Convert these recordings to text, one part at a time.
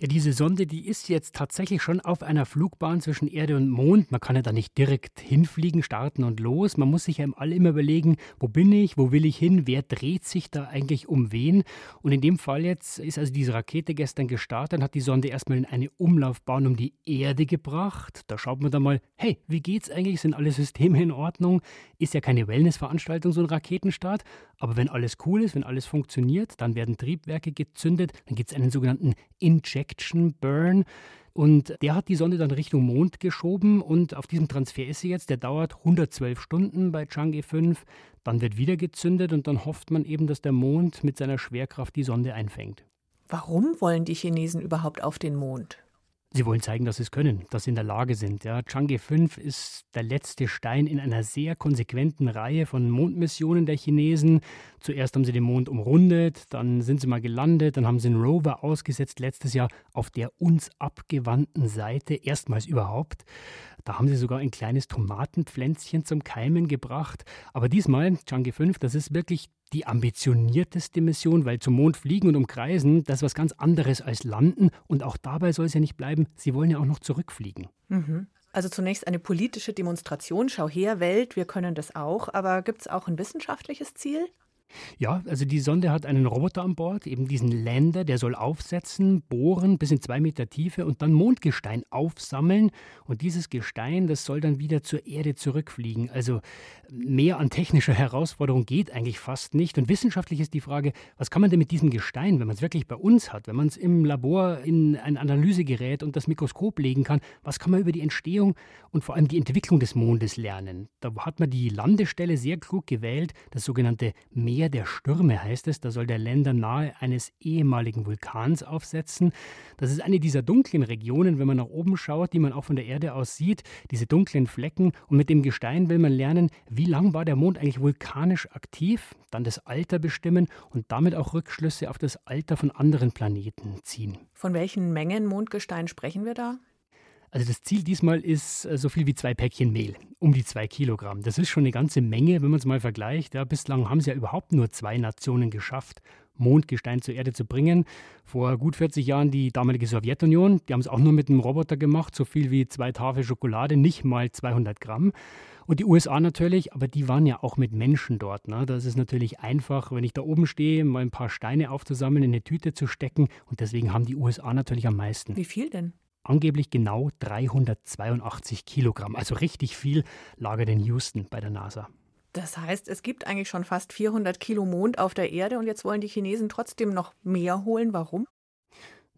Ja, diese Sonde, die ist jetzt tatsächlich schon auf einer Flugbahn zwischen Erde und Mond. Man kann ja da nicht direkt hinfliegen, starten und los. Man muss sich ja alle immer überlegen, wo bin ich, wo will ich hin, wer dreht sich da eigentlich um wen. Und in dem Fall jetzt ist also diese Rakete gestern gestartet und hat die Sonde erstmal in eine Umlaufbahn um die Erde gebracht. Da schaut man dann mal, hey, wie geht's eigentlich? Sind alle Systeme in Ordnung? Ist ja keine Wellnessveranstaltung, so ein Raketenstart. Aber wenn alles cool ist, wenn alles funktioniert, dann werden Triebwerke gezündet, dann gibt es einen sogenannten Injection Burn. Und der hat die Sonde dann Richtung Mond geschoben und auf diesem Transfer ist sie jetzt. Der dauert 112 Stunden bei Chang'e 5. Dann wird wieder gezündet und dann hofft man eben, dass der Mond mit seiner Schwerkraft die Sonde einfängt. Warum wollen die Chinesen überhaupt auf den Mond? Sie wollen zeigen, dass sie es können, dass sie in der Lage sind. Ja, Chang'e 5 ist der letzte Stein in einer sehr konsequenten Reihe von Mondmissionen der Chinesen. Zuerst haben sie den Mond umrundet, dann sind sie mal gelandet, dann haben sie einen Rover ausgesetzt letztes Jahr auf der uns abgewandten Seite, erstmals überhaupt. Da haben sie sogar ein kleines Tomatenpflänzchen zum Keimen gebracht. Aber diesmal, Chang'e 5, das ist wirklich die ambitionierteste Mission, weil zum Mond fliegen und umkreisen, das ist was ganz anderes als landen. Und auch dabei soll es ja nicht bleiben. Sie wollen ja auch noch zurückfliegen. Mhm. Also zunächst eine politische Demonstration. Schau her, Welt, wir können das auch. Aber gibt es auch ein wissenschaftliches Ziel? Ja, also die Sonde hat einen Roboter an Bord, eben diesen Lander, der soll aufsetzen, bohren bis in zwei Meter Tiefe und dann Mondgestein aufsammeln. Und dieses Gestein, das soll dann wieder zur Erde zurückfliegen. Also mehr an technischer Herausforderung geht eigentlich fast nicht. Und wissenschaftlich ist die Frage, was kann man denn mit diesem Gestein, wenn man es wirklich bei uns hat, wenn man es im Labor in ein Analysegerät und das Mikroskop legen kann, was kann man über die Entstehung und vor allem die Entwicklung des Mondes lernen? Da hat man die Landestelle sehr klug gewählt, das sogenannte Meer Meer der Stürme heißt es. Da soll der Länder nahe eines ehemaligen Vulkans aufsetzen. Das ist eine dieser dunklen Regionen, wenn man nach oben schaut, die man auch von der Erde aus sieht. Diese dunklen Flecken. Und mit dem Gestein will man lernen, wie lang war der Mond eigentlich vulkanisch aktiv, dann das Alter bestimmen und damit auch Rückschlüsse auf das Alter von anderen Planeten ziehen. Von welchen Mengen Mondgestein sprechen wir da? Also das Ziel diesmal ist äh, so viel wie zwei Päckchen Mehl, um die zwei Kilogramm. Das ist schon eine ganze Menge, wenn man es mal vergleicht. Ja, bislang haben es ja überhaupt nur zwei Nationen geschafft, Mondgestein zur Erde zu bringen. Vor gut 40 Jahren die damalige Sowjetunion, die haben es auch nur mit einem Roboter gemacht, so viel wie zwei Tafel Schokolade, nicht mal 200 Gramm. Und die USA natürlich, aber die waren ja auch mit Menschen dort. Ne? Das ist natürlich einfach, wenn ich da oben stehe, mal ein paar Steine aufzusammeln, in eine Tüte zu stecken. Und deswegen haben die USA natürlich am meisten. Wie viel denn? Angeblich genau 382 Kilogramm. Also richtig viel lagert in Houston bei der NASA. Das heißt, es gibt eigentlich schon fast 400 Kilo Mond auf der Erde und jetzt wollen die Chinesen trotzdem noch mehr holen. Warum?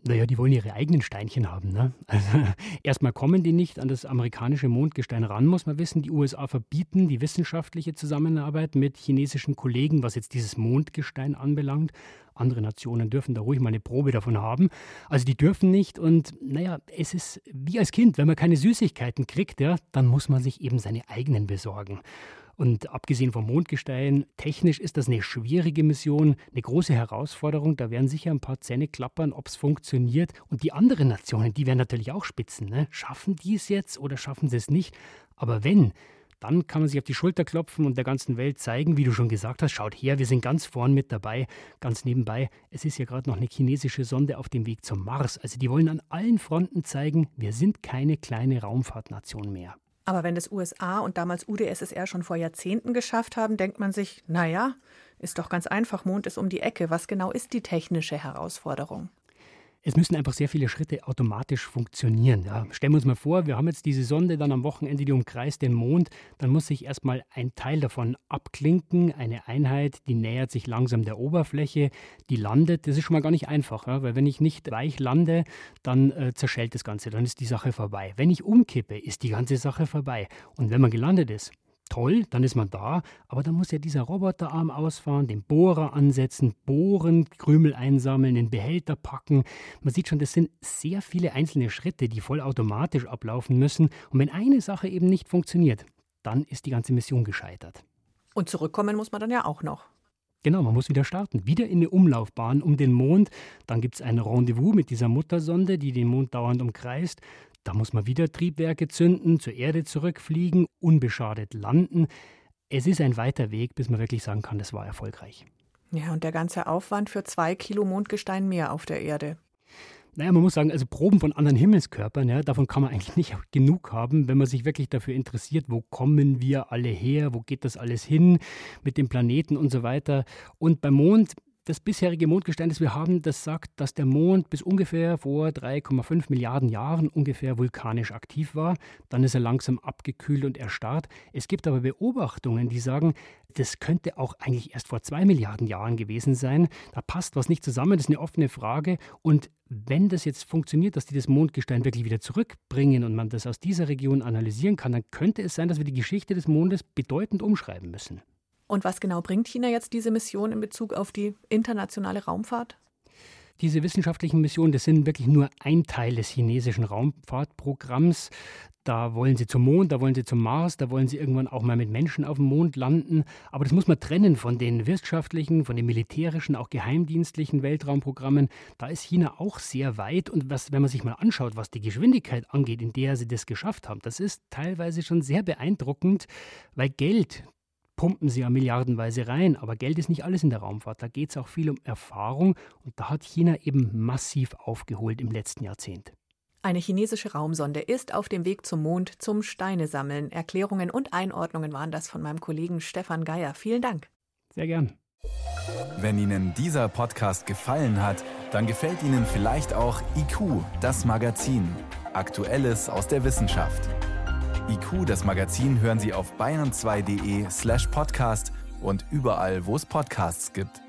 Naja, die wollen ihre eigenen Steinchen haben. Ne? Also, erstmal kommen die nicht an das amerikanische Mondgestein ran, muss man wissen. Die USA verbieten die wissenschaftliche Zusammenarbeit mit chinesischen Kollegen, was jetzt dieses Mondgestein anbelangt. Andere Nationen dürfen da ruhig mal eine Probe davon haben. Also die dürfen nicht. Und naja, es ist wie als Kind, wenn man keine Süßigkeiten kriegt, ja, dann muss man sich eben seine eigenen besorgen. Und abgesehen vom Mondgestein, technisch ist das eine schwierige Mission, eine große Herausforderung. Da werden sicher ein paar Zähne klappern, ob es funktioniert. Und die anderen Nationen, die werden natürlich auch spitzen. Ne? Schaffen die es jetzt oder schaffen sie es nicht? Aber wenn, dann kann man sich auf die Schulter klopfen und der ganzen Welt zeigen, wie du schon gesagt hast, schaut her, wir sind ganz vorn mit dabei. Ganz nebenbei, es ist ja gerade noch eine chinesische Sonde auf dem Weg zum Mars. Also die wollen an allen Fronten zeigen, wir sind keine kleine Raumfahrtnation mehr. Aber wenn das USA und damals UdSSR schon vor Jahrzehnten geschafft haben, denkt man sich, naja, ist doch ganz einfach, Mond ist um die Ecke. Was genau ist die technische Herausforderung? Es müssen einfach sehr viele Schritte automatisch funktionieren. Ja. Stellen wir uns mal vor, wir haben jetzt diese Sonde dann am Wochenende, die umkreist den Mond. Dann muss sich erstmal ein Teil davon abklinken, eine Einheit, die nähert sich langsam der Oberfläche, die landet. Das ist schon mal gar nicht einfach, ja, weil wenn ich nicht weich lande, dann äh, zerschellt das Ganze, dann ist die Sache vorbei. Wenn ich umkippe, ist die ganze Sache vorbei. Und wenn man gelandet ist, Toll, dann ist man da, aber dann muss ja dieser Roboterarm ausfahren, den Bohrer ansetzen, bohren, Krümel einsammeln, den Behälter packen. Man sieht schon, das sind sehr viele einzelne Schritte, die vollautomatisch ablaufen müssen. Und wenn eine Sache eben nicht funktioniert, dann ist die ganze Mission gescheitert. Und zurückkommen muss man dann ja auch noch. Genau, man muss wieder starten. Wieder in eine Umlaufbahn um den Mond. Dann gibt es ein Rendezvous mit dieser Muttersonde, die den Mond dauernd umkreist. Da muss man wieder Triebwerke zünden, zur Erde zurückfliegen, unbeschadet landen. Es ist ein weiter Weg, bis man wirklich sagen kann, das war erfolgreich. Ja, und der ganze Aufwand für zwei Kilo Mondgestein mehr auf der Erde. Naja, man muss sagen, also Proben von anderen Himmelskörpern, ja, davon kann man eigentlich nicht genug haben, wenn man sich wirklich dafür interessiert, wo kommen wir alle her, wo geht das alles hin mit dem Planeten und so weiter. Und beim Mond, das bisherige Mondgestein, das wir haben, das sagt, dass der Mond bis ungefähr vor 3,5 Milliarden Jahren ungefähr vulkanisch aktiv war. Dann ist er langsam abgekühlt und erstarrt. Es gibt aber Beobachtungen, die sagen, das könnte auch eigentlich erst vor zwei Milliarden Jahren gewesen sein. Da passt was nicht zusammen, das ist eine offene Frage. Und wenn das jetzt funktioniert, dass die das Mondgestein wirklich wieder zurückbringen und man das aus dieser Region analysieren kann, dann könnte es sein, dass wir die Geschichte des Mondes bedeutend umschreiben müssen. Und was genau bringt China jetzt diese Mission in Bezug auf die internationale Raumfahrt? Diese wissenschaftlichen Missionen, das sind wirklich nur ein Teil des chinesischen Raumfahrtprogramms. Da wollen sie zum Mond, da wollen sie zum Mars, da wollen sie irgendwann auch mal mit Menschen auf dem Mond landen. Aber das muss man trennen von den wirtschaftlichen, von den militärischen, auch geheimdienstlichen Weltraumprogrammen. Da ist China auch sehr weit. Und was, wenn man sich mal anschaut, was die Geschwindigkeit angeht, in der sie das geschafft haben, das ist teilweise schon sehr beeindruckend, weil Geld, pumpen sie ja milliardenweise rein. Aber Geld ist nicht alles in der Raumfahrt. Da geht es auch viel um Erfahrung. Und da hat China eben massiv aufgeholt im letzten Jahrzehnt. Eine chinesische Raumsonde ist auf dem Weg zum Mond zum Steine sammeln. Erklärungen und Einordnungen waren das von meinem Kollegen Stefan Geier. Vielen Dank. Sehr gern. Wenn Ihnen dieser Podcast gefallen hat, dann gefällt Ihnen vielleicht auch IQ, das Magazin. Aktuelles aus der Wissenschaft. IQ, das Magazin, hören Sie auf bayern2.de slash podcast und überall, wo es Podcasts gibt.